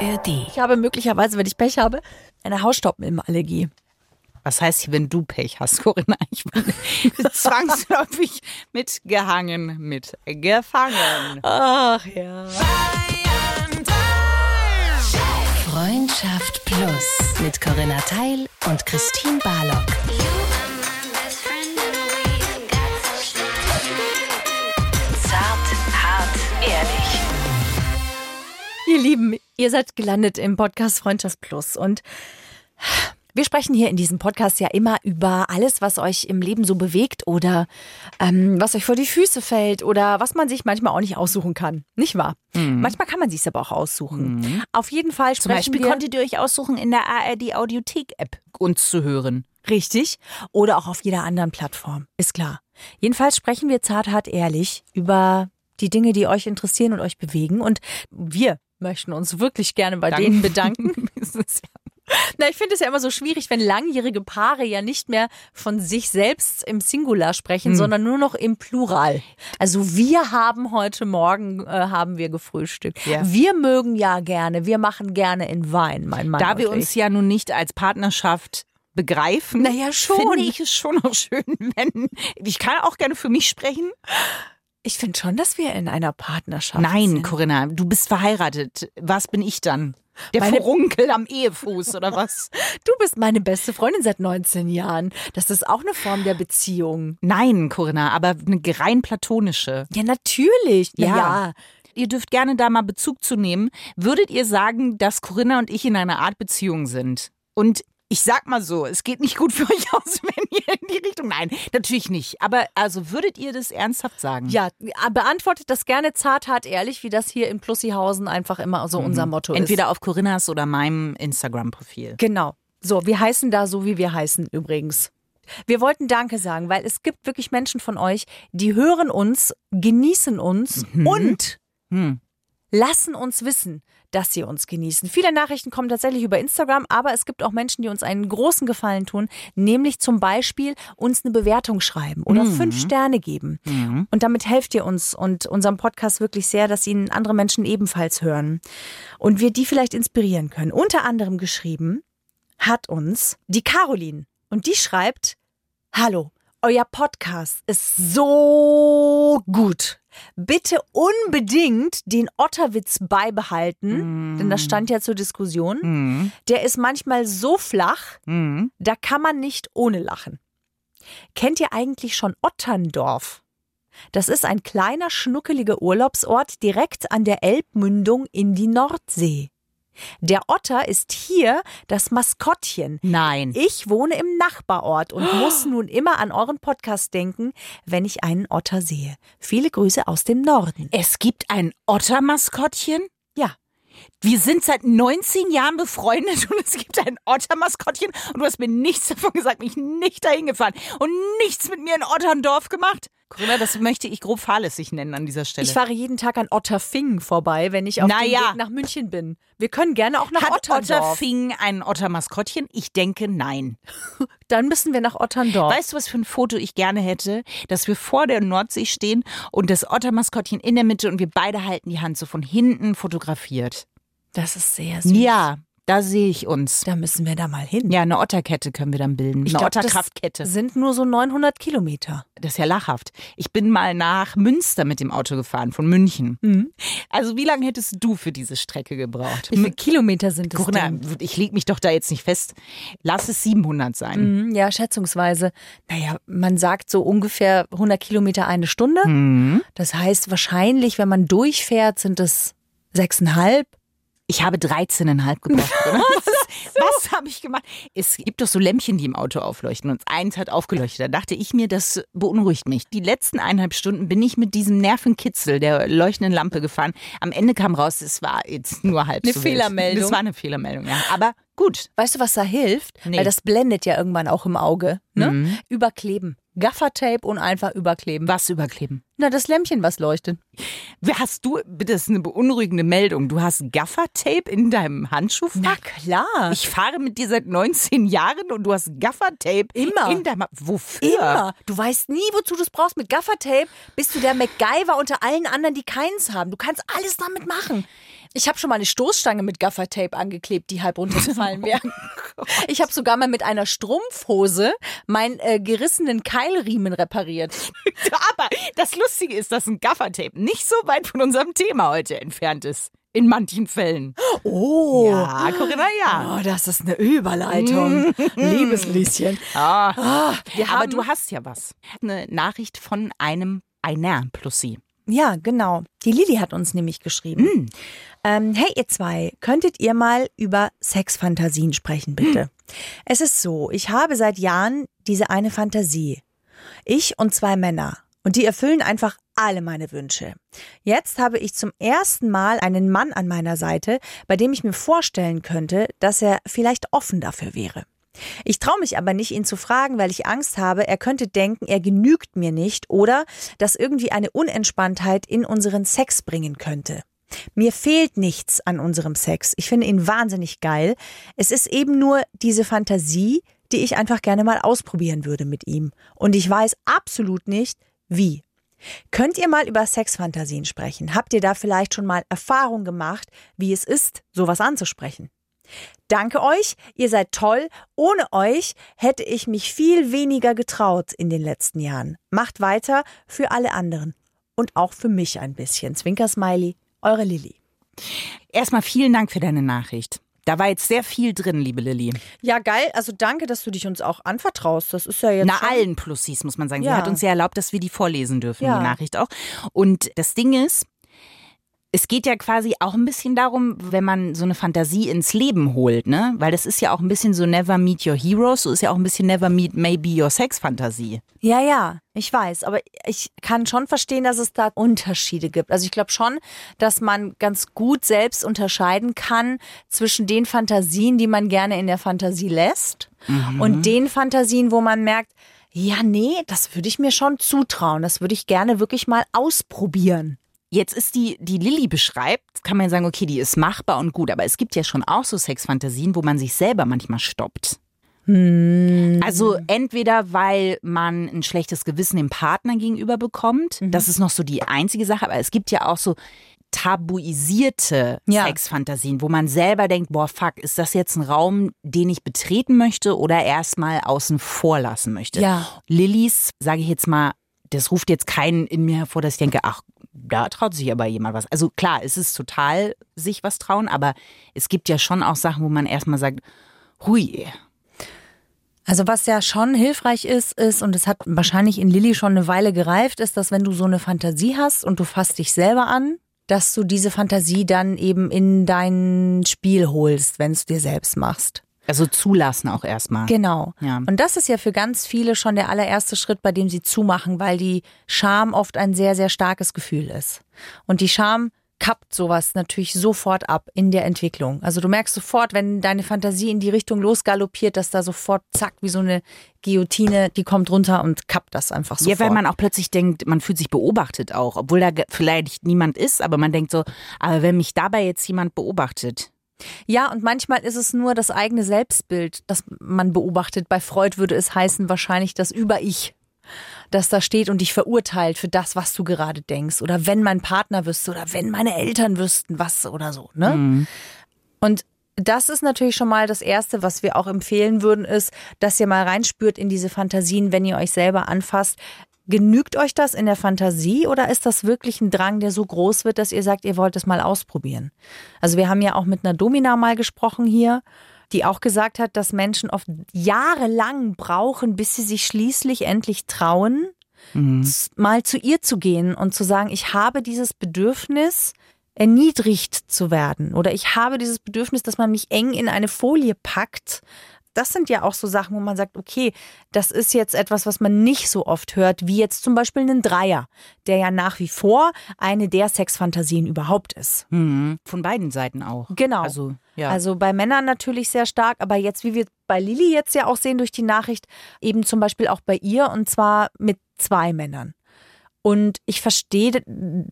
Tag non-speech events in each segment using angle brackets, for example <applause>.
ARD. Ich habe möglicherweise, wenn ich Pech habe, eine Hausstaubmilbenallergie. Was heißt, wenn du Pech hast, Corinna? Ich bin <laughs> zwangsläufig mitgehangen, mitgefangen. Ach ja. Freundschaft Plus mit Corinna Teil und Christine Barlock. Zart, hart, ehrlich. Ihr Lieben, ihr seid gelandet im Podcast Freundschaft Plus und wir sprechen hier in diesem Podcast ja immer über alles, was euch im Leben so bewegt oder ähm, was euch vor die Füße fällt oder was man sich manchmal auch nicht aussuchen kann. Nicht wahr? Manchmal kann man sich aber auch aussuchen. Auf jeden Fall Zum sprechen Beispiel wir konntet ihr euch aussuchen, in der ARD Audiothek-App uns zu hören. richtig oder auch auf jeder anderen Plattform. Ist klar. Jedenfalls sprechen wir zart, hart, ehrlich über die Dinge, die euch interessieren und euch bewegen. Und wir möchten uns wirklich gerne bei Dank. denen bedanken. <laughs> <laughs> Na, ich finde es ja immer so schwierig, wenn langjährige Paare ja nicht mehr von sich selbst im Singular sprechen, sondern nur noch im Plural. Also wir haben heute Morgen äh, haben wir gefrühstückt. Ja. Wir mögen ja gerne, wir machen gerne in Wein, mein Mann. Da wir uns ja nun nicht als Partnerschaft begreifen, Naja, schon. finde ich es schon auch schön, wenn ich kann auch gerne für mich sprechen. Ich finde schon, dass wir in einer Partnerschaft Nein, sind. Corinna, du bist verheiratet. Was bin ich dann? Der Meine- Furunkel am Ehefuß oder was? <laughs> Du bist meine beste Freundin seit 19 Jahren. Das ist auch eine Form der Beziehung. Nein, Corinna, aber eine rein platonische. Ja, natürlich. Na Ja. ja. Ihr dürft gerne da mal Bezug zu nehmen. Würdet ihr sagen, dass Corinna und ich in einer Art Beziehung sind? Und ich sag mal so, es geht nicht gut für euch <laughs> aus, wenn ihr in die Richtung. Nein, natürlich nicht. Aber also würdet ihr das ernsthaft sagen? Ja, beantwortet das gerne zart, hart, ehrlich, wie das hier in Plussihausen einfach immer so unser Motto ist. Entweder auf Corinnas oder meinem Instagram-Profil. Genau. So, wir heißen da so, wie wir heißen übrigens. Wir wollten Danke sagen, weil es gibt wirklich Menschen von euch, die hören uns, genießen uns und Hm. Lassen uns wissen, dass sie uns genießen. Viele Nachrichten kommen tatsächlich über Instagram, aber es gibt auch Menschen, die uns einen großen Gefallen tun, nämlich zum Beispiel uns eine Bewertung schreiben oder fünf Sterne geben. Und damit helft ihr uns und unserem Podcast wirklich sehr, dass ihn andere Menschen ebenfalls hören und wir die vielleicht inspirieren können. Unter anderem geschrieben hat uns die Caroline und die schreibt, Hallo, euer Podcast ist so gut. Bitte unbedingt den Otterwitz beibehalten, denn das stand ja zur Diskussion. Mhm. Der ist manchmal so flach, Mhm. da kann man nicht ohne lachen. Kennt ihr eigentlich schon Otterndorf? Das ist ein kleiner, schnuckeliger Urlaubsort direkt an der Elbmündung in die Nordsee. Der Otter ist hier das Maskottchen. Nein. Ich wohne im Nachbarort und muss <gasps> nun immer an euren Podcast denken, wenn ich einen Otter sehe. Viele Grüße aus dem Norden. Es gibt ein Otter-Maskottchen? Ja, Wir sind seit 19 Jahren befreundet und es gibt ein Otter-Maskottchen und du hast mir nichts davon gesagt, mich nicht dahin gefahren und nichts mit mir in Otterndorf gemacht. Corinna, das möchte ich grob fahrlässig nennen an dieser Stelle. ich fahre jeden Tag an Otterfingen vorbei, wenn ich auf Na dem. Weg nach München bin. Wir können gerne auch nach Hat Otterndorf. Otterfing ein Otter-Maskottchen? Ich denke nein. <laughs> Dann müssen wir nach Otterndorf. Weißt du, was für ein Foto ich gerne hätte? Dass wir vor der Nordsee stehen und das Otter-Maskottchen in der Mitte und wir beide halten die Hand so von hinten fotografiert. das ist sehr süß. Ja, da sehe ich uns. Da müssen wir da mal hin. Ja, eine Otterkette können wir dann bilden. Ich eine glaub, das Otterkraftkette. sind nur so 900 Kilometer. Das ist ja lachhaft. Ich bin mal nach Münster mit dem Auto gefahren, von München. Mhm. Also wie lange hättest du für diese Strecke gebraucht? Wie viele Kilometer sind es Corinna, denn? ich leg mich doch da jetzt nicht fest. Lass es 700 sein. Mhm, Ja, schätzungsweise. Naja, man sagt so ungefähr 100 Kilometer eine Stunde. Mhm. Das heißt, wahrscheinlich, wenn man durchfährt, sind es sechseinhalb. Ich habe 13,5 gebraucht. Corinna. <laughs> Was habe ich gemacht? Es gibt doch so Lämpchen, die im Auto aufleuchten und eins hat aufgeleuchtet. Da dachte ich mir, das beunruhigt mich. Die letzten eineinhalb Stunden bin ich mit diesem Nervenkitzel der leuchtenden Lampe gefahren. Am Ende kam raus, es war jetzt nur halb Eine so wild. Fehlermeldung. Das war eine Fehlermeldung, ja. Aber gut. Weißt du, was da hilft? Nee. Weil das blendet ja irgendwann auch im Auge. Ne? Mhm. Überkleben. Gaffertape und einfach überkleben. Was überkleben? Na, das Lämpchen, was leuchtet. Hast du, das ist eine beunruhigende Meldung, du hast Gaffertape in deinem Handschuhfach? Na klar. Ich fahre mit dir seit 19 Jahren und du hast Gaffertape Immer. in deinem. Wofür? Immer. Du weißt nie, wozu du es brauchst. Mit Gaffertape bist du der MacGyver unter allen anderen, die keins haben. Du kannst alles damit machen. Ich habe schon mal eine Stoßstange mit Gaffertape angeklebt, die halb runtergefallen <laughs> wäre. ich habe sogar mal mit einer Strumpfhose meinen äh, gerissenen Keilriemen repariert. <laughs> Aber das Lustige ist, dass ein Gaffertape nicht so weit von unserem Thema heute entfernt ist. In manchen Fällen. Oh. Ja, Corinna, ja. Oh, das ist eine Überleitung. Liebes Lieschen. Ah, wir aber du hast ja was. Eine Nachricht von einem einer plus sie. Ja, genau. Die Lili hat uns nämlich geschrieben. Ähm, hey, ihr zwei, könntet ihr mal über Sexfantasien sprechen, bitte? Es ist so, ich habe seit Jahren diese eine Fantasie. Ich und zwei Männer. Und die erfüllen einfach alle meine Wünsche. Jetzt habe ich zum ersten Mal einen Mann an meiner Seite, bei dem ich mir vorstellen könnte, dass er vielleicht offen dafür wäre. Ich traue mich aber nicht, ihn zu fragen, weil ich Angst habe, er könnte denken, er genügt mir nicht oder dass irgendwie eine Unentspanntheit in unseren Sex bringen könnte. Mir fehlt nichts an unserem Sex. Ich finde ihn wahnsinnig geil. Es ist eben nur diese Fantasie, die ich einfach gerne mal ausprobieren würde mit ihm. Und ich weiß absolut nicht, wie. Könnt ihr mal über Sexfantasien sprechen? Habt ihr da vielleicht schon mal Erfahrung gemacht, wie es ist, sowas anzusprechen? Danke euch, ihr seid toll. Ohne euch hätte ich mich viel weniger getraut in den letzten Jahren. Macht weiter für alle anderen. Und auch für mich ein bisschen. Zwinker-Smiley, eure Lilly. Erstmal vielen Dank für deine Nachricht. Da war jetzt sehr viel drin, liebe Lilly. Ja, geil. Also danke, dass du dich uns auch anvertraust. Das ist ja jetzt. Na, schon- allen Plussis, muss man sagen. Sie Ja. hat uns ja erlaubt, dass wir die vorlesen dürfen, Ja. die Nachricht auch. Und das Ding ist, es geht ja quasi auch ein bisschen darum, wenn man so eine Fantasie ins Leben holt, ne? Weil das ist ja auch ein bisschen so Never Meet Your Heroes, so ist ja auch ein bisschen Never Meet Maybe Your Sex Fantasie. Ja, ja, ich weiß, aber ich kann schon verstehen, dass es da Unterschiede gibt. Also ich glaube schon, dass man ganz gut selbst unterscheiden kann zwischen den Fantasien, die man gerne in der Fantasie lässt und den Fantasien, wo man merkt, ja, nee, das würde ich mir schon zutrauen. Das würde ich gerne wirklich mal ausprobieren. Jetzt ist die, die Lilly beschreibt, kann man sagen, okay, die ist machbar und gut, aber es gibt ja schon auch so Sexfantasien, wo man sich selber manchmal stoppt. Also entweder weil man ein schlechtes Gewissen dem Partner gegenüber bekommt, das ist noch so die einzige Sache, aber es gibt ja auch so tabuisierte Ja. Sexfantasien, wo man selber denkt, boah, fuck, ist das jetzt ein Raum, den ich betreten möchte oder erstmal außen vor lassen möchte? Ja. Lillys, sage ich jetzt mal, das ruft jetzt keinen in mir hervor, dass ich denke, ach, da traut sich aber jemand was. Also klar, es ist total sich was trauen, aber es gibt ja schon auch Sachen, wo man erstmal sagt, hui, Also was ja schon hilfreich ist, ist, und es hat wahrscheinlich in Lilly schon eine Weile gereift, ist, dass wenn du so eine Fantasie hast und du fasst dich selber an, dass du diese Fantasie dann eben in dein Spiel holst, wenn es dir selbst machst. Also zulassen auch erstmal. Genau. Ja. Und das ist ja für ganz viele schon der allererste Schritt, bei dem sie zumachen, weil die Scham oft ein sehr, sehr starkes Gefühl ist. Und die Scham kappt sowas natürlich sofort ab in der Entwicklung. Also du merkst sofort, wenn deine Fantasie in die Richtung losgaloppiert, dass da sofort zack, wie so eine Guillotine, die kommt runter und kappt das einfach Ja, sofort. weil man auch plötzlich denkt, man fühlt sich beobachtet auch, obwohl da vielleicht niemand ist, aber man denkt so, aber wenn mich dabei jetzt jemand beobachtet, Ja, und manchmal ist es nur das eigene Selbstbild, das man beobachtet. Bei Freud würde es heißen wahrscheinlich das Über-Ich, das da steht und dich verurteilt für das, was du gerade denkst. Oder wenn mein Partner wüsste oder wenn meine Eltern wüssten, was oder so. Ne? Und das ist natürlich schon mal das Erste, was wir auch empfehlen würden, ist, dass ihr mal reinspürt in diese Fantasien, wenn ihr euch selber anfasst. Genügt euch das in der Fantasie oder ist das wirklich ein Drang, der so groß wird, dass ihr sagt, ihr wollt es mal ausprobieren? Also wir haben ja auch mit einer Domina mal gesprochen hier, die auch gesagt hat, dass Menschen oft jahrelang brauchen, bis sie sich schließlich endlich trauen, z- mal zu ihr zu gehen und zu sagen, ich habe dieses Bedürfnis, erniedrigt zu werden oder ich habe dieses Bedürfnis, dass man mich eng in eine Folie packt. Das sind ja auch so Sachen, wo man sagt, okay, das ist jetzt etwas, was man nicht so oft hört, wie jetzt zum Beispiel einen Dreier, der ja nach wie vor eine der Sexfantasien überhaupt ist. hm, von beiden Seiten auch. Genau. Also, ja. Also bei Männern natürlich sehr stark, aber jetzt, wie wir bei Lilly jetzt ja auch sehen durch die Nachricht, eben zum Beispiel auch bei ihr und zwar mit zwei Männern. Und ich verstehe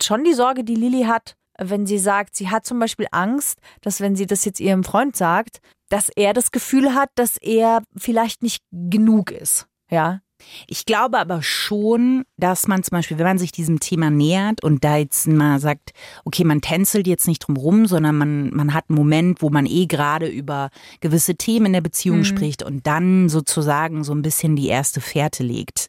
schon die Sorge, die Lilly hat, wenn sie sagt, sie hat zum Beispiel Angst, dass wenn sie das jetzt ihrem Freund sagt, dass er das Gefühl hat, dass er vielleicht nicht genug ist. Ja, Ich glaube aber schon, dass man zum Beispiel, wenn man sich diesem Thema nähert und da jetzt mal sagt, okay, man tänzelt jetzt nicht drum rum, sondern man, man hat einen Moment, wo man eh gerade über gewisse Themen in der Beziehung Mhm. spricht und dann sozusagen so ein bisschen die erste Fährte legt.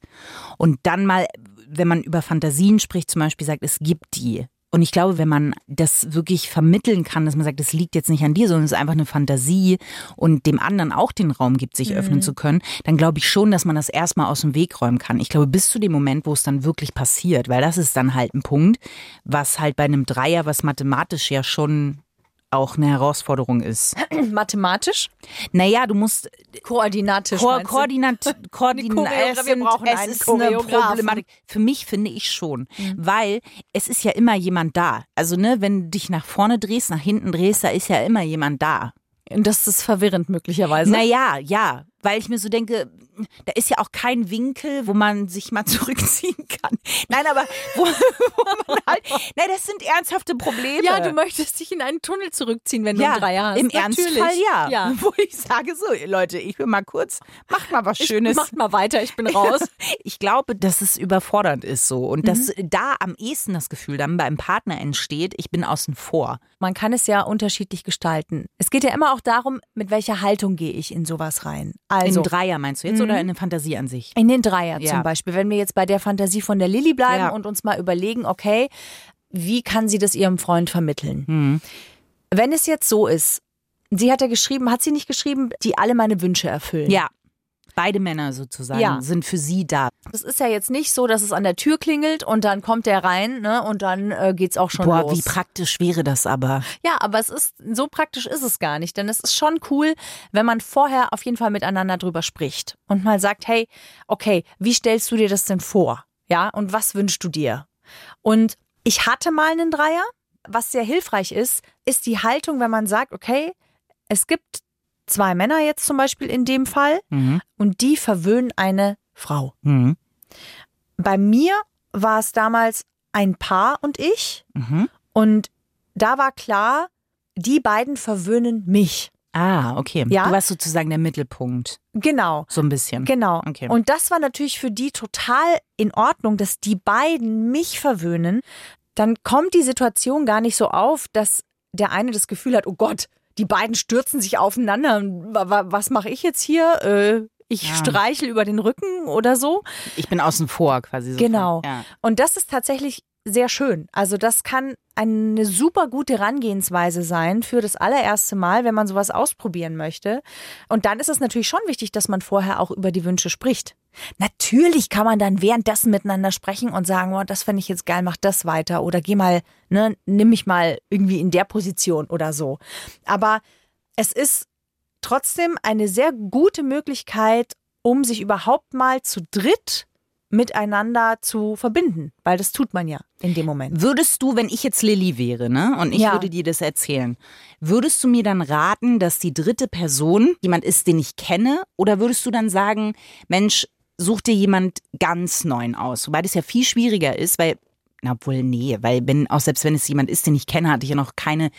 Und dann mal, wenn man über Fantasien spricht, zum Beispiel sagt, es gibt die. Und ich glaube, wenn man das wirklich vermitteln kann, dass man sagt, es liegt jetzt nicht an dir, sondern es ist einfach eine Fantasie und dem anderen auch den Raum gibt, sich öffnen zu können, dann glaube ich schon, dass man das erstmal aus dem Weg räumen kann. Ich glaube, bis zu dem Moment, wo es dann wirklich passiert, weil das ist dann halt ein Punkt, was halt bei einem Dreier, was mathematisch ja schon auch eine Herausforderung ist. <clears throat> Mathematisch? Naja, du musst Koordinatisch. Ko? Koordinat, <laughs> Koordinat, wir brauchen es einen ist eine. Mhm. Problematik. Für mich finde ich schon, weil es ist ja immer jemand da. Also ne, wenn du dich nach vorne drehst, nach hinten drehst, da ist ja immer jemand da. Und das ist verwirrend möglicherweise. Naja, ja, weil ich mir so denke, da ist ja auch kein Winkel, wo man sich mal <laughs> zurückziehen kann. Nein, aber wo, <laughs> wo man halt, nein, das sind ernsthafte Probleme. Ja, du möchtest dich in einen Tunnel zurückziehen, wenn du ja, einen Dreier hast. Im Natürlich. Ernstfall ja. ja. <laughs> Wo ich sage so, Leute, ich will mal kurz, macht mal was Schönes. Macht mal weiter, ich bin raus. Ich glaube, dass es überfordernd ist so und dass Mhm. da am ehesten das Gefühl dann beim Partner entsteht, ich bin außen vor. Man kann es ja unterschiedlich gestalten. Es geht ja immer auch darum, mit welcher Haltung gehe ich in sowas rein. Also in Dreier meinst du jetzt oder in eine Fantasie an sich? in den Dreier Ja. zum Beispiel. Wenn wir jetzt bei der Fantasie von der Lilly bleiben Ja. und uns mal überlegen, okay, wie kann sie das ihrem Freund vermitteln? Hm. Wenn es jetzt so ist, sie hat ja geschrieben, hat sie nicht geschrieben, die alle meine Wünsche erfüllen? Ja. Beide Männer sozusagen Ja. sind für sie da. Das ist ja jetzt nicht so, dass es an der Tür klingelt und dann kommt der rein, ne, und dann äh, geht's auch schon Boah, los. wie praktisch wäre das aber. Ja, aber es ist so praktisch ist es gar nicht, denn es ist schon cool, wenn man vorher auf jeden Fall miteinander drüber spricht und mal sagt, hey, okay, wie stellst du dir das denn vor? Ja, und was wünschst du dir? Und ich hatte mal einen Dreier. Was sehr hilfreich ist, ist die Haltung, wenn man sagt, okay, es gibt zwei Männer jetzt zum Beispiel in dem Fall Mhm. und die verwöhnen eine Frau. Mhm. Bei mir war es damals ein Paar und ich Mhm. und da war klar, die beiden verwöhnen mich. Ah, okay. Ja? Du warst sozusagen der Mittelpunkt. Genau. So ein bisschen. Genau. Okay. Und das war natürlich für die total in Ordnung, dass die beiden mich verwöhnen. Dann kommt die Situation gar nicht so auf, dass der eine das Gefühl hat, oh Gott, die beiden stürzen sich aufeinander. Wa- wa- Was mache ich jetzt hier? Äh, ich Ja. streichel über den Rücken oder so. Ich bin außen vor quasi. So Genau. Ja. Und das ist tatsächlich sehr schön. Also das kann eine super gute Herangehensweise sein für das allererste Mal, wenn man sowas ausprobieren möchte. Und dann ist es natürlich schon wichtig, dass man vorher auch über die Wünsche spricht. Natürlich kann man dann währenddessen miteinander sprechen und sagen, oh, das fände ich jetzt geil, mach das weiter oder geh mal, ne, nimm mich mal irgendwie in der Position oder so. Aber es ist trotzdem eine sehr gute Möglichkeit, um sich überhaupt mal zu dritt miteinander zu verbinden, weil das tut man ja in dem Moment. Würdest du, wenn ich jetzt Lilly wäre, ne, und ich Ja. würde dir das erzählen, würdest du mir dann raten, dass die dritte Person jemand ist, den ich kenne, oder würdest du dann sagen, Mensch, such dir jemand ganz neuen aus? Wobei das ja viel schwieriger ist, weil, na wohl, nee, weil wenn, auch selbst wenn es jemand ist, den ich kenne, hatte ich ja noch keine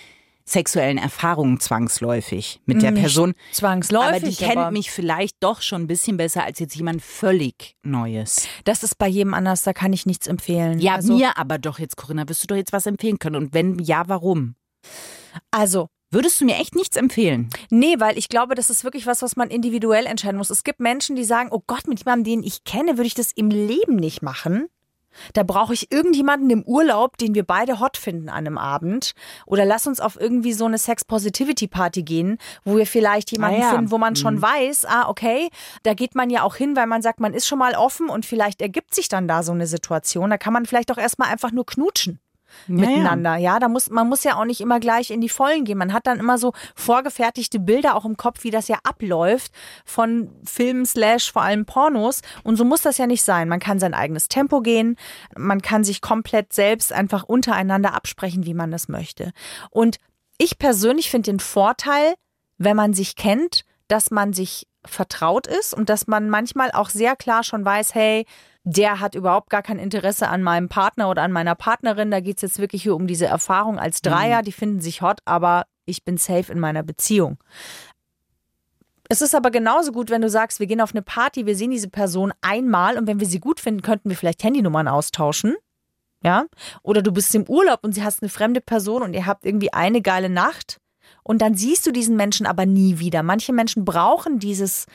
sexuellen Erfahrungen zwangsläufig mit der Nicht Person. Zwangsläufig. aber die kennt mich vielleicht doch schon ein bisschen besser als jetzt jemand völlig Neues. Das ist bei jedem anders, da kann ich nichts empfehlen. Ja, also, mir aber doch jetzt, Corinna, wirst du doch jetzt was empfehlen können. Und wenn ja, warum? Also, Würdest du mir echt nichts empfehlen? nee, weil ich glaube, das ist wirklich was, was man individuell entscheiden muss. Es gibt Menschen, die sagen, oh Gott, mit jemandem, den ich kenne, würde ich das im Leben nicht machen. Da brauche ich irgendjemanden im Urlaub, den wir beide hot finden an einem Abend. Oder lass uns auf irgendwie so eine Sex-Positivity-Party gehen, wo wir vielleicht jemanden Ah ja. finden, wo man schon weiß, ah, okay, da geht man ja auch hin, weil man sagt, man ist schon mal offen und vielleicht ergibt sich dann da so eine Situation. Da kann man vielleicht auch erstmal einfach nur knutschen miteinander. Ja, da muss man muss ja auch nicht immer gleich in die Vollen gehen. Man hat dann immer so vorgefertigte Bilder auch im Kopf, wie das ja abläuft von Filmen slash vor allem Pornos. Und so muss das ja nicht sein. Man kann sein eigenes Tempo gehen. Man kann sich komplett selbst einfach untereinander absprechen, wie man das möchte. Und ich persönlich finde den Vorteil, wenn man sich kennt, dass man sich vertraut ist und dass man manchmal auch sehr klar schon weiß, hey, der hat überhaupt gar kein Interesse an meinem Partner oder an meiner Partnerin. Da geht es jetzt wirklich hier um diese Erfahrung als Dreier. Die finden sich hot, aber ich bin safe in meiner Beziehung. Es ist aber genauso gut, wenn du sagst, wir gehen auf eine Party, wir sehen diese Person einmal und wenn wir sie gut finden, könnten wir vielleicht Handynummern austauschen. Ja? Oder du bist im Urlaub und sie hast eine fremde Person und ihr habt irgendwie eine geile Nacht und dann siehst du diesen Menschen aber nie wieder. Manche Menschen brauchen dieses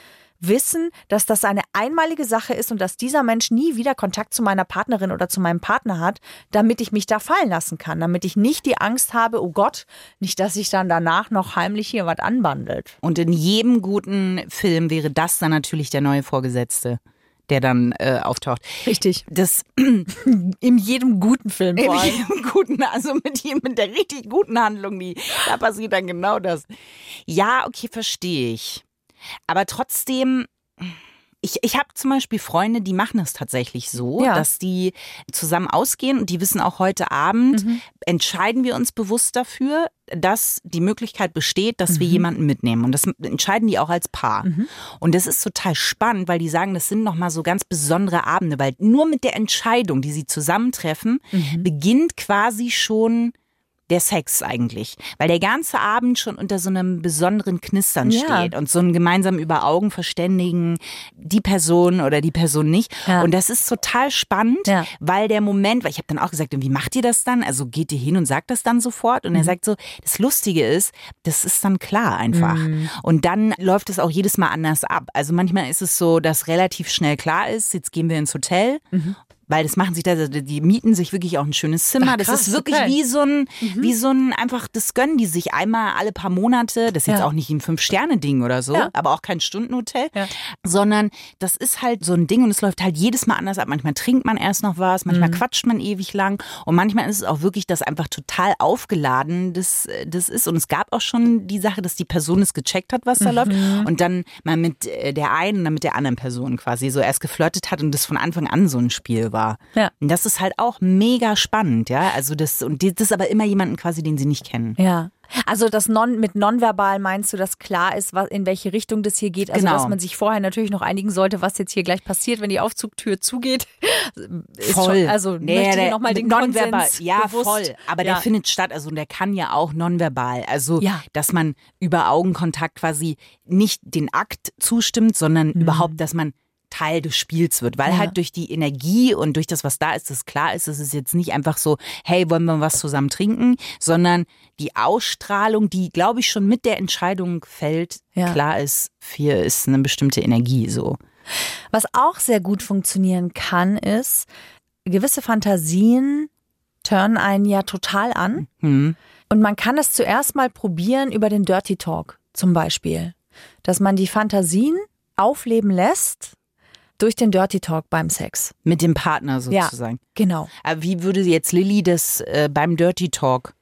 Wissen, dass das eine einmalige Sache ist und dass dieser Mensch nie wieder Kontakt zu meiner Partnerin oder zu meinem Partner hat, damit ich mich da fallen lassen kann, damit ich nicht die Angst habe, oh Gott, nicht, dass sich dann danach noch heimlich hier was anbandelt. Und in jedem guten Film wäre das dann natürlich der neue Vorgesetzte der dann äh, auftaucht. Richtig. Das <clears throat> in jedem guten Film in jedem guten, also mit, jedem- mit der richtig guten Handlung, die da passiert dann genau das. Ja, okay, verstehe ich. Aber trotzdem, ich, ich habe zum Beispiel Freunde, die machen es tatsächlich so, Ja. dass die zusammen ausgehen und die wissen auch heute Abend, entscheiden wir uns bewusst dafür, dass die Möglichkeit besteht, dass wir jemanden mitnehmen. Und das entscheiden die auch als Paar. Und das ist total spannend, weil die sagen, das sind nochmal so ganz besondere Abende, weil nur mit der Entscheidung, die sie zusammentreffen, beginnt quasi schon der Sex eigentlich, weil der ganze Abend schon unter so einem besonderen Knistern Ja. steht und so ein gemeinsam über Augen verständigen, die Person oder die Person nicht. Ja. Und das ist total spannend, Ja. weil der Moment, weil ich habe dann auch gesagt, wie macht ihr das dann? Also geht ihr hin und sagt das dann sofort? Und er Mhm. sagt so, das Lustige ist, das ist dann klar einfach. Mhm. Und dann läuft es auch jedes Mal anders ab. Also manchmal ist es so, dass relativ schnell klar ist, jetzt gehen wir ins Hotel. Weil das machen sich da, die mieten sich wirklich auch ein schönes Zimmer. Mhm. Ach, das krass, ist wirklich okay. wie so ein, wie so ein, einfach, das gönnen die sich einmal alle paar Monate. Das ist jetzt Ja. auch nicht ein Fünf-Sterne-Ding oder so, Ja. aber auch kein Stundenhotel. Ja. Sondern das ist halt so ein Ding und es läuft halt jedes Mal anders ab. Manchmal trinkt man erst noch was, manchmal Mhm. quatscht man ewig lang und manchmal ist es auch wirklich, dass einfach total aufgeladen das, das ist. Und es gab auch schon die Sache, dass die Person es gecheckt hat, was da läuft Mhm. und dann mal mit äh, der einen und dann mit der anderen Person quasi so erst geflirtet hat und das von Anfang an so ein Spiel war. Ja. Und das ist halt auch mega spannend, ja. Also das, und das ist aber immer jemanden quasi, den sie nicht kennen. Ja. Also das non mit nonverbal meinst du, dass klar ist, was, in welche Richtung das hier geht? Also Genau. dass man sich vorher natürlich noch einigen sollte, was jetzt hier gleich passiert, wenn die Aufzugtür zugeht. <laughs> Voll. Schon, also Nee, möchte ich nochmal den nonverbal, Konsens ja bewusst. voll. Aber ja. der findet statt, also der kann ja auch nonverbal. Also Ja. dass man über Augenkontakt quasi nicht den Akt zustimmt, sondern überhaupt, dass man Teil des Spiels wird, weil Mhm. Ja. halt durch die Energie und durch das, was da ist, das klar ist, es ist jetzt nicht einfach so, hey, wollen wir was zusammen trinken, sondern die Ausstrahlung, die, glaube ich, schon mit der Entscheidung fällt, Ja. klar ist, hier ist eine bestimmte Energie so. Was auch sehr gut funktionieren kann, ist, gewisse Fantasien turnen einen ja total an. Hm. Und man kann es zuerst mal probieren über den Dirty Talk zum Beispiel. Dass man die Fantasien aufleben lässt durch den Dirty Talk beim Sex. Mit dem Partner Ja. sozusagen. Genau. Aber wie würde jetzt Lilly das äh, beim Dirty Talk?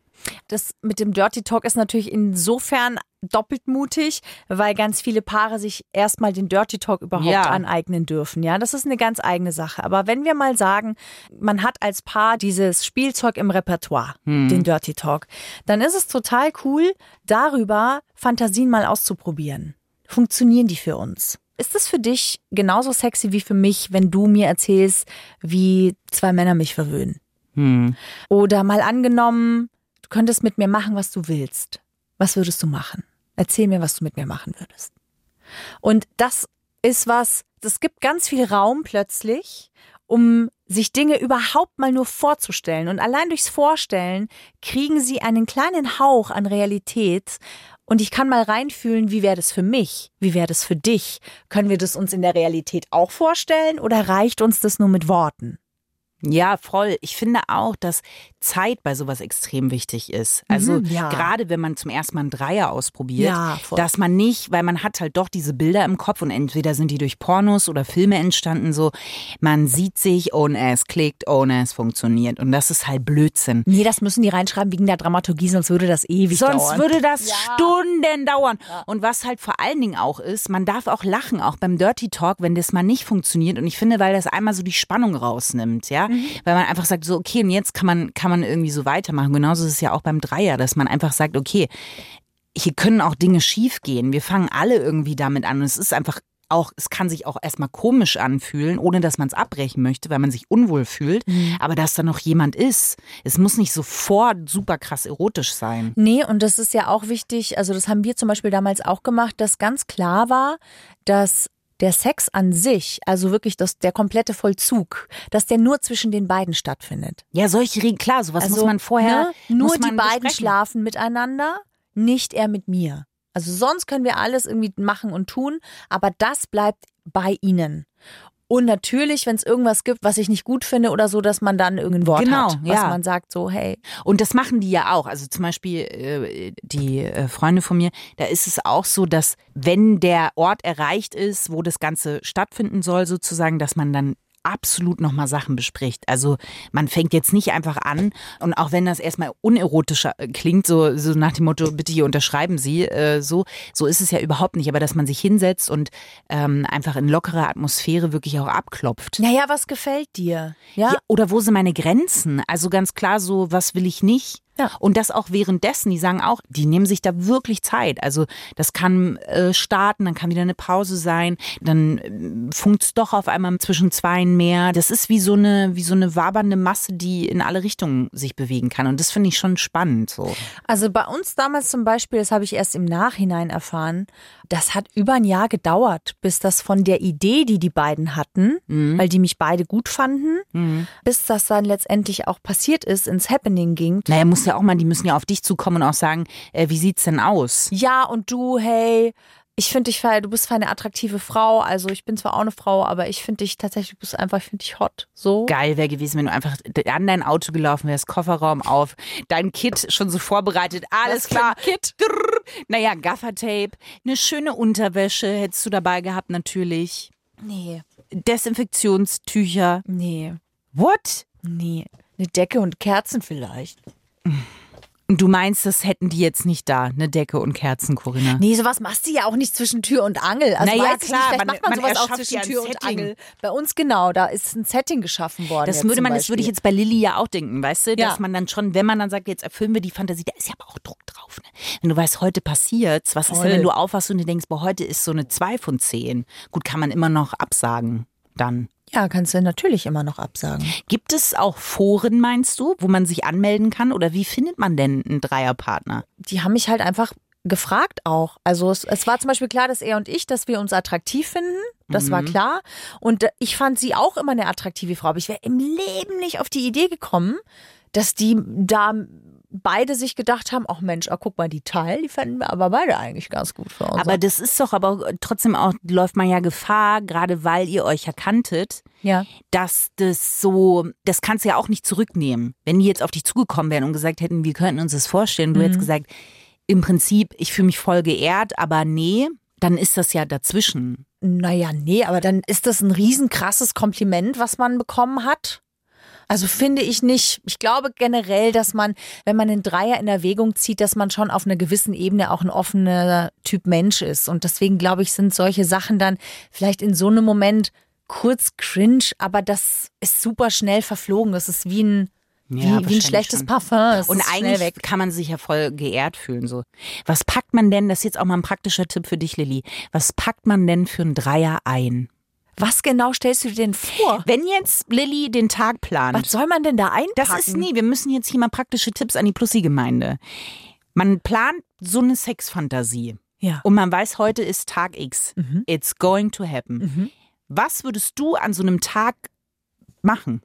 Das mit dem Dirty Talk ist natürlich insofern doppelt mutig, weil ganz viele Paare sich erstmal den Dirty Talk überhaupt Ja. aneignen dürfen. Ja, das ist eine ganz eigene Sache. Aber wenn wir mal sagen, man hat als Paar dieses Spielzeug im Repertoire, den Dirty Talk, dann ist es total cool, darüber Fantasien mal auszuprobieren. Funktionieren die für uns? Ist es für dich genauso sexy wie für mich, wenn du mir erzählst, wie zwei Männer mich verwöhnen? Hm. Oder mal angenommen, du könntest mit mir machen, was du willst. Was würdest du machen? Erzähl mir, was du mit mir machen würdest. Und das ist was, das gibt ganz viel Raum plötzlich, um sich Dinge überhaupt mal nur vorzustellen. Und allein durchs Vorstellen kriegen sie einen kleinen Hauch an Realität. Und ich kann mal reinfühlen, wie wäre das für mich? Wie wäre das für dich? Können wir das uns in der Realität auch vorstellen oder reicht uns das nur mit Worten? Ja, voll. Ich finde auch, dass Zeit bei sowas extrem wichtig ist. Also Mhm, ja. gerade wenn man zum ersten Mal einen Dreier ausprobiert, Ja, dass man nicht, weil man hat halt doch diese Bilder im Kopf und entweder sind die durch Pornos oder Filme entstanden, so man sieht sich ohne es klickt, ohne es funktioniert. Und das ist halt Blödsinn. Nee, das müssen die reinschreiben wegen der Dramaturgie, sonst würde das ewig Sonst dauern. würde das Stunden dauern. Und was halt vor allen Dingen auch ist, man darf auch lachen, auch beim Dirty Talk, wenn das mal nicht funktioniert. Und ich finde, weil das einmal so die Spannung rausnimmt, ja, weil man einfach sagt, so, okay, und jetzt kann man, kann man irgendwie so weitermachen. Genauso ist es ja auch beim Dreier, dass man einfach sagt, okay, hier können auch Dinge schiefgehen. Wir fangen alle irgendwie damit an. Und es ist einfach auch, es kann sich auch erstmal komisch anfühlen, ohne dass man es abbrechen möchte, weil man sich unwohl fühlt. Mhm. Aber dass da noch jemand ist, es muss nicht sofort super krass erotisch sein. Nee, und das ist ja auch wichtig, also das haben wir zum Beispiel damals auch gemacht, dass ganz klar war, dass der Sex an sich, also wirklich das, der komplette Vollzug, dass der nur zwischen den beiden stattfindet. Ja, solche Regeln, klar, sowas also, muss man vorher. Ne, nur man die beiden besprechen. schlafen miteinander, nicht er mit mir. Also sonst können wir alles irgendwie machen und tun, aber das bleibt bei ihnen. Und natürlich, wenn es irgendwas gibt, was ich nicht gut finde oder so, dass man dann irgendein Wort Genau, hat, was ja. man sagt, so, hey, Und das machen die ja auch. Also zum Beispiel äh, die äh, Freunde von mir, da ist es auch so, dass wenn der Ort erreicht ist, wo das Ganze stattfinden soll, sozusagen, dass man dann absolut nochmal Sachen bespricht. Also man fängt jetzt nicht einfach an und auch wenn das erstmal unerotischer äh, klingt, so, so nach dem Motto, bitte hier unterschreiben Sie, äh, so, so ist es ja überhaupt nicht, aber dass man sich hinsetzt und ähm, einfach in lockerer Atmosphäre wirklich auch abklopft. naja, was gefällt dir? Ja, Ja, oder wo sind meine Grenzen? Also ganz klar so, was will ich nicht? Ja. Und das auch währenddessen, die sagen auch, die nehmen sich da wirklich Zeit. Also das kann äh, starten, dann kann wieder eine Pause sein, dann äh, funkt's doch auf einmal zwischen zweien mehr. Das ist wie so eine, wie so eine wabernde Masse, die in alle Richtungen sich bewegen kann. Und das finde ich schon spannend. So. Also bei uns damals zum Beispiel, das habe ich erst im Nachhinein erfahren, das hat über ein Jahr gedauert, bis das von der Idee, die die beiden hatten, weil die mich beide gut fanden, bis das dann letztendlich auch passiert ist, ins Happening ging. Naja, muss ja auch mal, die müssen ja auf dich zukommen und auch sagen, äh, wie sieht's denn aus? Ja, und du, hey, ich finde dich, du bist eine attraktive Frau. Also ich bin zwar auch eine Frau, aber ich finde dich tatsächlich, du bist einfach, ich finde dich hot. So. Geil wäre gewesen, wenn du einfach an dein Auto gelaufen wärst, Kofferraum auf, dein Kit schon so vorbereitet, alles Was klar. Kit. Naja, Gaffertape, eine schöne Unterwäsche hättest du dabei gehabt natürlich. Nee, Desinfektionstücher. nee, What? nee. Eine Decke und Kerzen vielleicht. Du meinst, das hätten die jetzt nicht da, eine Decke und Kerzen, Corinna? Nee, sowas machst du ja auch nicht zwischen Tür und Angel. Also Naja, weiß ich klar, nicht, vielleicht man- macht man, man sowas auch zwischen Tür und Setting. Angel. Bei uns genau, da ist ein Setting geschaffen worden. Das würde man, das würde ich jetzt bei Lilly ja auch denken, weißt du? Ja. Dass man dann schon, wenn man dann sagt, jetzt erfüllen wir die Fantasie, da ist ja aber auch Druck drauf. Ne? Wenn du weißt, heute passiert's, was ist Voll. denn, wenn du aufwachst und du denkst, boah, heute ist so eine 2 von 10. Gut, kann man immer noch absagen dann. Ja, kannst du natürlich immer noch absagen. Gibt es auch Foren, meinst du, wo man sich anmelden kann? Oder wie findet man denn einen Dreierpartner? Die haben mich halt einfach gefragt auch. Also es, es war zum Beispiel klar, dass er und ich, dass wir uns attraktiv finden. Das war klar. Und äh, ich fand sie auch immer eine attraktive Frau. Aber ich wäre im Leben nicht auf die Idee gekommen, dass die da beide sich gedacht haben, ach Mensch, ah, guck mal, die Teil, die fänden wir aber beide eigentlich ganz gut für uns. Aber das ist doch aber trotzdem auch, läuft man ja Gefahr, gerade weil ihr euch erkanntet, ja. dass das so, das kannst du ja auch nicht zurücknehmen. Wenn die jetzt auf dich zugekommen wären und gesagt hätten, wir könnten uns das vorstellen, du hättest gesagt, im Prinzip, ich fühle mich voll geehrt, aber nee, dann ist das ja dazwischen. Naja, nee, aber dann ist das ein riesenkrasses Kompliment, was man bekommen hat. Also finde ich nicht. Ich glaube generell, dass man, wenn man einen Dreier in Erwägung zieht, dass man schon auf einer gewissen Ebene auch ein offener Typ Mensch ist. Und deswegen glaube ich, sind solche Sachen dann vielleicht in so einem Moment kurz cringe, aber das ist super schnell verflogen. Das ist wie ein, Ja, wie, wie ein schlechtes schon. Parfum. Es Und eigentlich weg. kann man sich ja voll geehrt fühlen. So. Was packt man denn, das ist jetzt auch mal ein praktischer Tipp für dich, Lilly, was packt man denn für einen Dreier ein? Was genau stellst du dir denn vor? Wenn jetzt Lilly den Tag plant. Was soll man denn da einpacken? Das ist nie, wir müssen jetzt hier mal praktische Tipps an die Plussi-Gemeinde. Man plant so eine Sexfantasie. Ja. Und man weiß, heute ist Tag X. It's going to happen. Was würdest du an so einem Tag machen?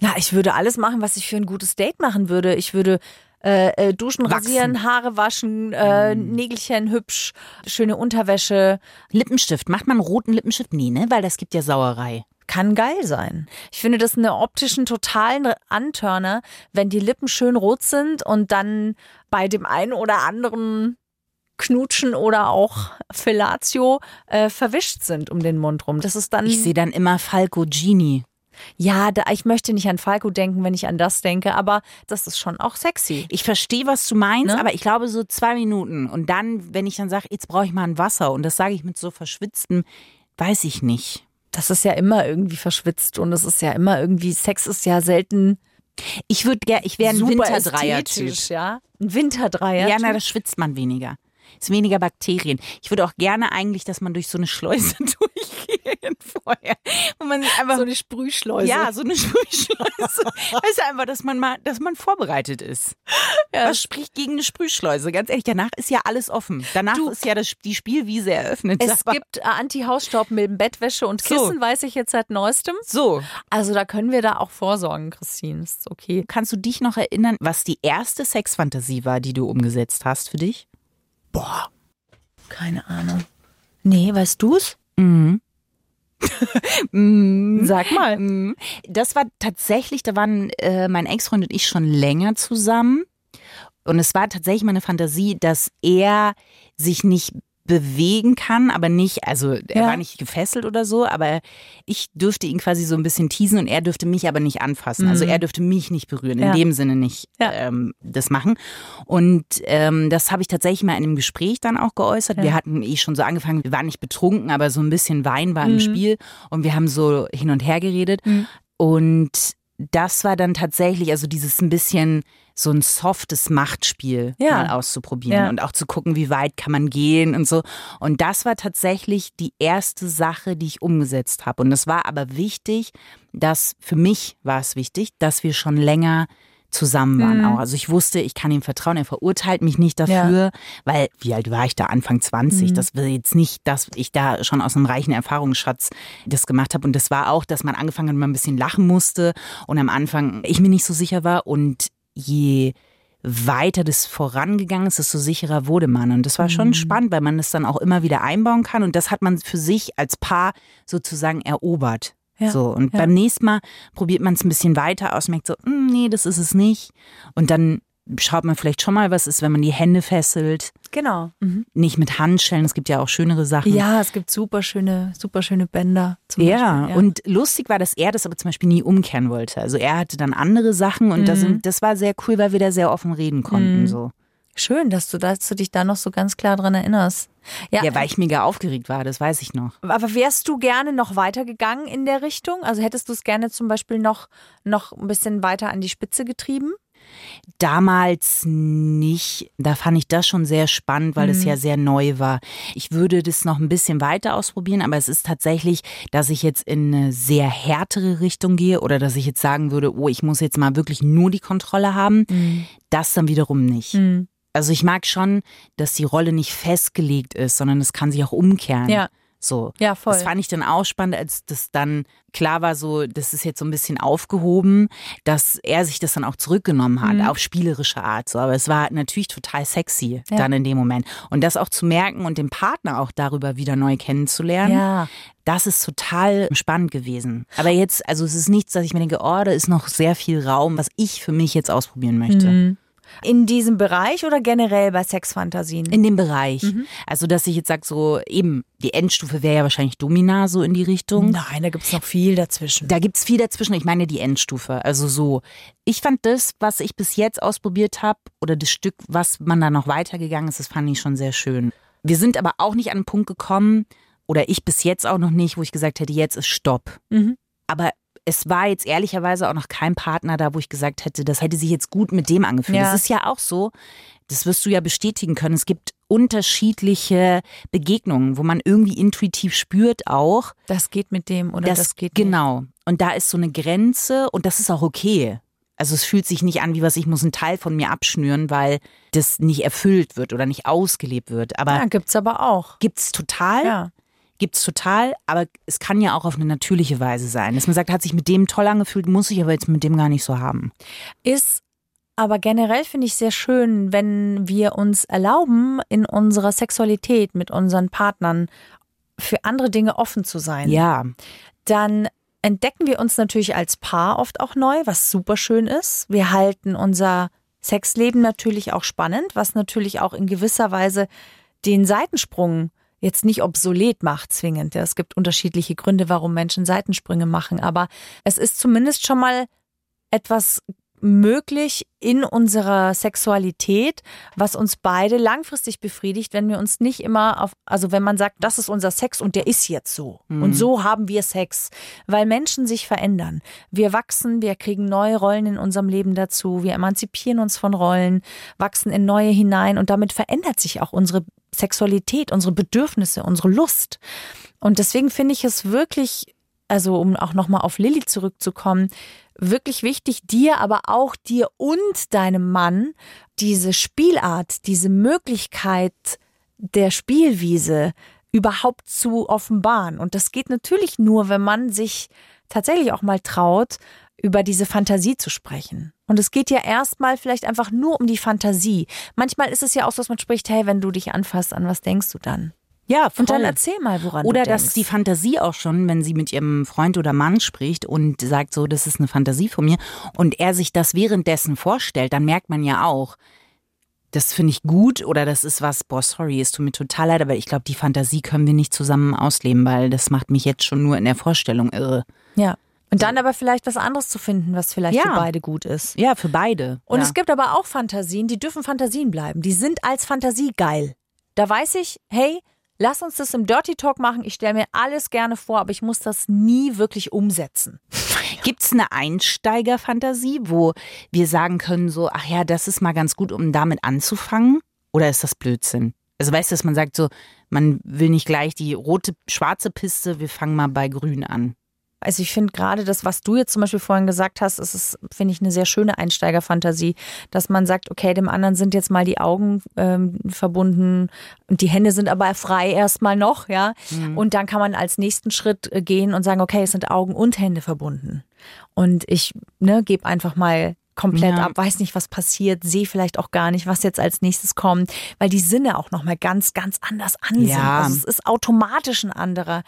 Na, ich würde alles machen, was ich für ein gutes Date machen würde. Ich würde äh, äh, duschen, Wachsen. rasieren, Haare waschen, äh, Nägelchen hübsch, schöne Unterwäsche. Lippenstift. Macht man roten Lippenstift? Nee, ne? Weil das gibt ja Sauerei. Kann geil sein. Ich finde das einen optischen totalen Antörner, wenn die Lippen schön rot sind und dann bei dem einen oder anderen Knutschen oder auch Fellatio äh, verwischt sind um den Mund rum. Das ist dann Ich sehe dann immer Falco Genie. Ja, da, ich möchte nicht an Falco denken, wenn ich an das denke, aber das ist schon auch sexy. Ich verstehe, was du meinst, Ne? aber ich glaube so zwei Minuten. Und dann, wenn ich dann sage, jetzt brauche ich mal ein Wasser und das sage ich mit so verschwitztem, weiß ich nicht. das ist ja immer irgendwie verschwitzt und es ist ja immer irgendwie, Sex ist ja selten Ich würde gerne, ich wäre ein Winterdreier-Typ. ja. Ein Winterdreier. Ja, na, da schwitzt man weniger. Ist weniger Bakterien. Ich würde auch gerne eigentlich, dass man durch so eine Schleuse <laughs> durchgehen vorher. Wo man einfach, So eine Sprühschleuse. ja, so eine <laughs> Sprühschleuse. weißt du einfach, dass man mal, dass man vorbereitet ist. Was spricht gegen eine Sprühschleuse? Ganz ehrlich, danach ist ja alles offen. Danach Du- ist ja das, die Spielwiese eröffnet. Es Aber- gibt Anti-Hausstaubmilben, Bettwäsche und So. Kissen, weiß ich jetzt seit neuestem. so. Also da können wir da auch vorsorgen, Christine. Ist okay. Kannst du dich noch erinnern, was die erste Sexfantasie war, die du umgesetzt hast für dich? Boah, keine Ahnung. Nee, weißt du's? Mhm. <laughs> Mhm. Sag mal. Mhm. Das war tatsächlich, da waren äh, mein Ex-Freund und ich schon länger zusammen. Und es war tatsächlich meine Fantasie, dass er sich nicht bewegen kann, aber nicht, also er Ja. war nicht gefesselt oder so, aber ich dürfte ihn quasi so ein bisschen teasen und er dürfte mich aber nicht anfassen. Also er dürfte mich nicht berühren, in Mhm. Ja. dem Sinne nicht Ja. ähm, das machen. Und ähm, das habe ich tatsächlich mal in einem Gespräch dann auch geäußert. Wir hatten eh schon so angefangen, wir waren nicht betrunken, aber so ein bisschen Wein war im Mhm. Spiel und wir haben so hin und her geredet. Und das war dann tatsächlich, also dieses ein bisschen so ein softes Machtspiel Ja. mal auszuprobieren Ja. und auch zu gucken, wie weit kann man gehen und so. Und das war tatsächlich die erste Sache, die ich umgesetzt habe. Und es war aber wichtig, dass für mich war es wichtig, dass wir schon länger zusammen waren auch. Also ich wusste, ich kann ihm vertrauen, er verurteilt mich nicht dafür, weil wie alt war ich da? Anfang 20. Das will jetzt nicht, dass ich da schon aus einem reichen Erfahrungsschatz das gemacht habe. Und das war auch, dass man angefangen hat, man ein bisschen lachen musste und am Anfang ich mir nicht so sicher war und je weiter das vorangegangen ist, desto sicherer wurde man. Und das war schon spannend, weil man das dann auch immer wieder einbauen kann. Und das hat man für sich als Paar sozusagen erobert. Ja, So, und ja. beim nächsten Mal probiert man es ein bisschen weiter aus, merkt so, "Hm, nee, das ist es nicht. Und dann schaut man vielleicht schon mal, was ist, wenn man die Hände fesselt. Genau. Mhm. Nicht mit Handschellen, es gibt ja auch schönere Sachen. Ja, es gibt super schöne, super schöne Bänder. Zum Ja, Beispiel. und lustig war, dass er das aber zum Beispiel nie umkehren wollte. Also er hatte dann andere Sachen und das, Mhm. das war sehr cool, weil wir da sehr offen reden konnten. So. schön, dass du, dass du dich da noch so ganz klar dran erinnerst. Ja, Ja, weil ich mega aufgeregt war, das weiß ich noch. aber wärst du gerne noch weitergegangen in der Richtung? Also hättest du es gerne zum Beispiel noch, noch ein bisschen weiter an die Spitze getrieben? Damals nicht. Da fand ich das schon sehr spannend, weil es ja sehr neu war. Ich würde das noch ein bisschen weiter ausprobieren, aber es ist tatsächlich, dass ich jetzt in eine sehr härtere Richtung gehe oder dass ich jetzt sagen würde, oh, ich muss jetzt mal wirklich nur die Kontrolle haben. Das dann wiederum nicht. Also ich mag schon, dass die Rolle nicht festgelegt ist, sondern es kann sich auch umkehren. Ja. So. Ja, voll. Das fand ich dann auch spannend, als das dann klar war, so, das ist jetzt so ein bisschen aufgehoben, dass er sich das dann auch zurückgenommen hat, auf spielerische Art. So. Aber es war natürlich total sexy Ja. dann in dem Moment. Und das auch zu merken und den Partner auch darüber wieder neu kennenzulernen, Ja. das ist total spannend gewesen. Aber jetzt, also es ist nichts, dass ich mir denke, oh, da ist noch sehr viel Raum, was ich für mich jetzt ausprobieren möchte. In diesem Bereich oder generell bei Sexfantasien? In dem Bereich. Also, dass ich jetzt sage, so eben, die Endstufe wäre ja wahrscheinlich Domina so in die Richtung. Nein, da gibt es noch viel dazwischen. Da gibt's viel dazwischen. Ich meine die Endstufe. Also so. Ich fand das, was ich bis jetzt ausprobiert habe, oder das Stück, was man da noch weitergegangen ist, das fand ich schon sehr schön. Wir sind aber auch nicht an einen Punkt gekommen, oder ich bis jetzt auch noch nicht, wo ich gesagt hätte, jetzt ist Stopp. Aber es war jetzt ehrlicherweise auch noch kein Partner da, wo ich gesagt hätte, das hätte sich jetzt gut mit dem angefühlt. Ja. Das ist ja auch so, das wirst du ja bestätigen können. Es gibt unterschiedliche Begegnungen, wo man irgendwie intuitiv spürt auch, das geht mit dem oder das, geht nicht. genau. Und da ist so eine Grenze und das ist auch okay. Also es fühlt sich nicht an, wie was ich muss einen Teil von mir abschnüren, weil das nicht erfüllt wird oder nicht ausgelebt wird. Aber Ja, gibt's aber auch. gibt's total, Ja. Gibt's total, aber es kann ja auch auf eine natürliche Weise sein. Dass man sagt, hat sich mit dem toll angefühlt, muss ich aber jetzt mit dem gar nicht so haben. Ist aber generell finde ich sehr schön, wenn wir uns erlauben, in unserer Sexualität mit unseren Partnern für andere Dinge offen zu sein. Ja, Dann entdecken wir uns natürlich als Paar oft auch neu, was super schön ist. Wir halten unser Sexleben natürlich auch spannend, was natürlich auch in gewisser Weise den Seitensprung jetzt nicht obsolet macht zwingend. Ja, Es gibt unterschiedliche Gründe, warum Menschen Seitensprünge machen, aber es ist zumindest schon mal etwas möglich in unserer Sexualität, was uns beide langfristig befriedigt, wenn wir uns nicht immer auf, also wenn man sagt, das ist unser Sex und der ist jetzt so. Und so haben wir Sex, weil Menschen sich verändern. Wir wachsen, wir kriegen neue Rollen in unserem Leben dazu, wir emanzipieren uns von Rollen, wachsen in neue hinein und damit verändert sich auch unsere Sexualität, unsere Bedürfnisse, unsere Lust. Und deswegen finde ich es wirklich, also um auch nochmal auf Lilly zurückzukommen, wirklich wichtig, dir, aber auch dir und deinem Mann diese Spielart, diese Möglichkeit der Spielwiese überhaupt zu offenbaren. Und das geht natürlich nur, wenn man sich tatsächlich auch mal traut, über diese Fantasie zu sprechen. Und es geht ja erstmal vielleicht einfach nur um die Fantasie. Manchmal ist es ja auch so, dass man spricht, hey, wenn du dich anfasst, an was denkst du dann? Ja, voll. Und dann erzähl mal, woran Oder du dass denkst. die Fantasie auch schon, wenn sie mit ihrem Freund oder Mann spricht und sagt so, das ist eine Fantasie von mir und er sich das währenddessen vorstellt, dann merkt man ja auch, das finde ich gut oder das ist was, boah, sorry, es tut mir total leid, aber ich glaube, die Fantasie können wir nicht zusammen ausleben, weil das macht mich jetzt schon nur in der Vorstellung irre. Ja. Und dann aber vielleicht was anderes zu finden, was vielleicht Ja. für beide gut ist. Ja, für beide. Und ja. es gibt aber auch Fantasien, die dürfen Fantasien bleiben. Die sind als Fantasie geil. Da weiß ich, hey, lass uns das im Dirty Talk machen. Ich stelle mir alles gerne vor, aber ich muss das nie wirklich umsetzen. <laughs> Gibt es eine Einsteigerfantasie, wo wir sagen können, so, ach ja, das ist mal ganz gut, um damit anzufangen? Oder ist das Blödsinn? Also weißt du, dass man sagt so, man will nicht gleich die rote, schwarze Piste, wir fangen mal bei grün an. Also ich finde gerade das, was du jetzt zum Beispiel vorhin gesagt hast, ist es, finde ich, eine sehr schöne Einsteigerfantasie, dass man sagt, okay, dem anderen sind jetzt mal die Augen ähm, verbunden und die Hände sind aber frei erstmal noch, ja. Und dann kann man als nächsten Schritt äh, gehen und sagen, okay, es sind Augen und Hände verbunden. Und ich ne, gebe einfach mal komplett Ja. ab, weiß nicht, was passiert, sehe vielleicht auch gar nicht, was jetzt als nächstes kommt, weil die Sinne auch nochmal ganz, ganz anders an sind. Ja. Also es ist automatisch ein anderer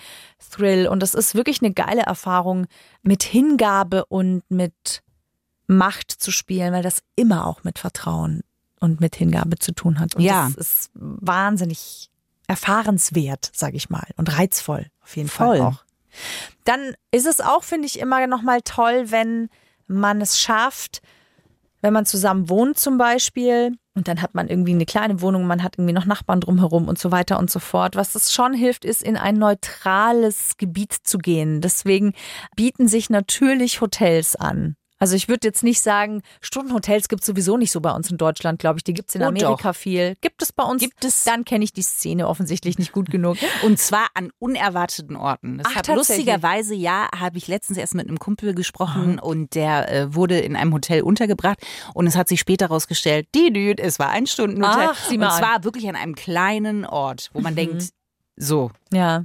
Thrill und es ist wirklich eine geile Erfahrung, mit Hingabe und mit Macht zu spielen, weil das immer auch mit Vertrauen und mit Hingabe zu tun hat. Und Ja. das ist wahnsinnig erfahrenswert, sage ich mal, und reizvoll auf jeden Voll. Fall auch. Dann ist es auch, finde ich, immer noch mal toll, wenn man es schafft, wenn man zusammen wohnt zum Beispiel und dann hat man irgendwie eine kleine Wohnung, man hat irgendwie noch Nachbarn drumherum und so weiter und so fort. Was es schon hilft, ist in ein neutrales Gebiet zu gehen. Deswegen bieten sich natürlich Hotels an. Also ich würde jetzt nicht sagen, Stundenhotels gibt es sowieso nicht so bei uns in Deutschland, glaube ich. Die gibt es in Oh, Amerika viel. Gibt es bei uns? Gibt es. Dann kenne ich die Szene offensichtlich nicht gut genug. <laughs> Und zwar an unerwarteten Orten. Das Ach, hat lustigerweise, ja, habe ich letztens erst mit einem Kumpel gesprochen und der äh, wurde in einem Hotel untergebracht und es hat sich später herausgestellt, die Dude, es war ein Stundenhotel. Ach, sieh und mal an. zwar wirklich an einem kleinen Ort, wo man denkt, so, Ja.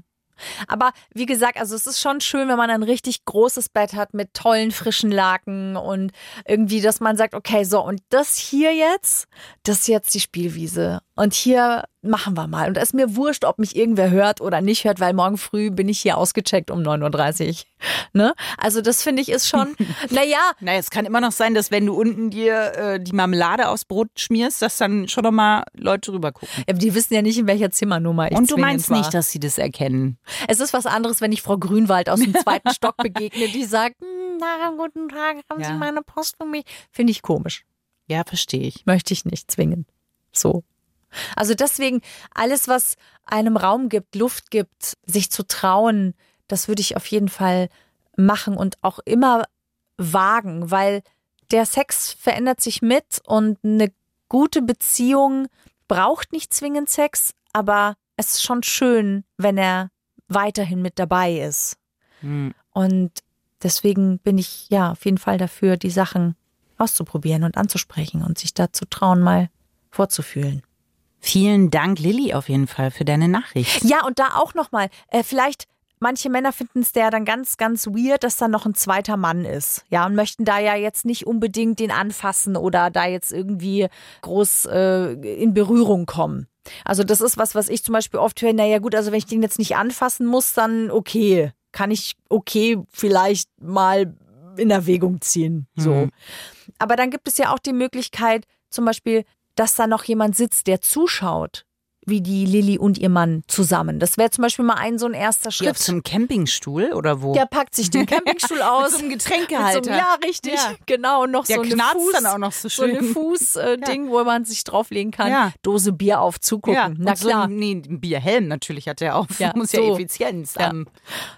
Aber wie gesagt, also es ist schon schön, wenn man ein richtig großes Bett hat mit tollen frischen Laken und irgendwie, dass man sagt, okay, so und das hier jetzt, das ist jetzt die Spielwiese. Und hier machen wir mal. Und da ist mir wurscht, ob mich irgendwer hört oder nicht hört, weil morgen früh bin ich hier ausgecheckt um 9.30 Uhr. Ne? Also das finde ich ist schon, <laughs> naja, naja, es kann immer noch sein, dass wenn du unten dir äh, die Marmelade aufs Brot schmierst, dass dann schon noch mal Leute rüber gucken. die wissen ja nicht, in welcher Zimmernummer ich Und du meinst war. nicht, dass sie das erkennen. Es ist was anderes, wenn ich Frau Grünwald aus dem <laughs> zweiten Stock begegne, die sagt, "Hm, na, guten Tag, haben Ja. Sie meine Post für mich? Finde ich komisch. Ja, verstehe ich. Möchte ich nicht zwingen. So. Also deswegen, alles, was einem Raum gibt, Luft gibt, sich zu trauen, das würde ich auf jeden Fall machen und auch immer wagen, weil der Sex verändert sich mit und eine gute Beziehung braucht nicht zwingend Sex, aber es ist schon schön, wenn er weiterhin mit dabei ist. Hm. Und deswegen bin ich ja auf jeden Fall dafür, die Sachen auszuprobieren und anzusprechen und sich da zu trauen, mal vorzufühlen. Vielen Dank, Lilly, auf jeden Fall für deine Nachricht. Ja, und da auch nochmal, äh, vielleicht, manche Männer finden es ja dann ganz, ganz weird, dass da noch ein zweiter Mann ist. Ja, und möchten da ja jetzt nicht unbedingt den anfassen oder da jetzt irgendwie groß äh, in Berührung kommen. Also das ist was, was ich zum Beispiel oft höre, naja gut, also wenn ich den jetzt nicht anfassen muss, dann okay. Kann ich okay vielleicht mal in Erwägung ziehen. So. Mhm. Aber dann gibt es ja auch die Möglichkeit, zum Beispiel, dass da noch jemand sitzt, der zuschaut, wie die Lilly und ihr Mann zusammen. Das wäre zum Beispiel mal ein so ein erster auf Schritt. so einem Campingstuhl oder wo? Der packt sich den <laughs> Campingstuhl aus. Mit so einem Getränkehalter. so einem- ja, richtig. Ja. Genau. Und noch Der so knarzt Fuß, dann auch noch so so eine schön. Fuß-Ding, wo man sich drauflegen kann. Ja. Dose Bier auf, zugucken. Ja, Na so klar. ein, nee, ein Bierhelm natürlich hat er auf. Ja, Muss ja so. Effizienz Ja. am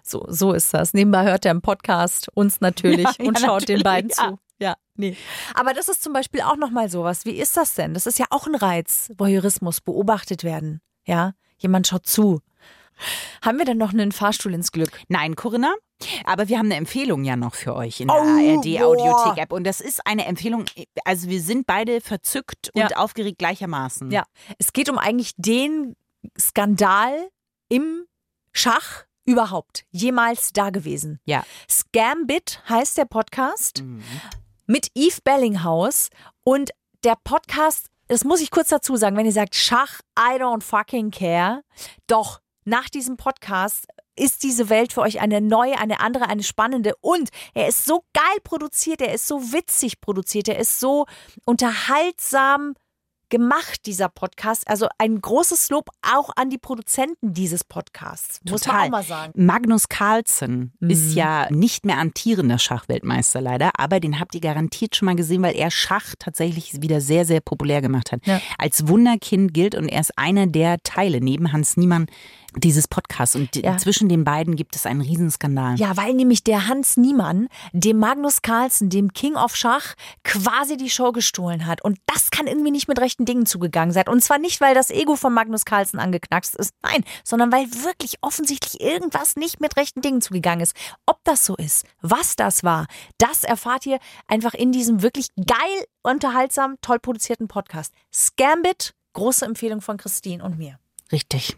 So, so ist das. Nebenbei hört er im Podcast uns natürlich <laughs> Ja, und ja, schaut den natürlich, beiden ja. zu. Nee. Aber das ist zum Beispiel auch nochmal sowas. Wie ist das denn? Das ist ja auch ein Reiz. Voyeurismus, beobachtet werden. Ja, jemand schaut zu. Haben wir dann noch einen Fahrstuhl ins Glück? Nein, Corinna. Aber wir haben eine Empfehlung ja noch für euch in der Oh, ARD. Audiothek App. Und das ist eine Empfehlung, also wir sind beide verzückt und Ja. aufgeregt gleichermaßen. Ja. Es geht um eigentlich den Skandal im Schach überhaupt jemals da gewesen. Ja. Scambit heißt der Podcast Mhm. Mit Eve Bellinghaus und der Podcast, das muss ich kurz dazu sagen, wenn ihr sagt Schach, I don't fucking care, doch nach diesem Podcast ist diese Welt für euch eine neue, eine andere, eine spannende. Und er ist so geil produziert, er ist so witzig produziert, er ist so unterhaltsam gemacht, dieser Podcast. Also ein großes Lob auch an die Produzenten dieses Podcasts. Muss man Total. auch mal sagen. Magnus Carlsen Mhm. ist ja nicht mehr amtierender Schachweltmeister leider, aber den habt ihr garantiert schon mal gesehen, weil er Schach tatsächlich wieder sehr, sehr populär gemacht hat. Ja. Als Wunderkind gilt und er ist einer der Teile neben Hans Niemann dieses Podcasts. Und Ja. zwischen den beiden gibt es einen Riesenskandal. Ja, weil nämlich der Hans Niemann dem Magnus Carlsen, dem King of Schach, quasi die Show gestohlen hat. Und das kann irgendwie nicht mit rechten Dingen zugegangen sein. Und zwar nicht, weil das Ego von Magnus Carlsen angeknackst ist, nein, sondern weil wirklich offensichtlich irgendwas nicht mit rechten Dingen zugegangen ist. Ob das so ist, was das war, das erfahrt ihr einfach in diesem wirklich geil, unterhaltsam, toll produzierten Podcast. Scambit, große Empfehlung von Christine und mir. Richtig.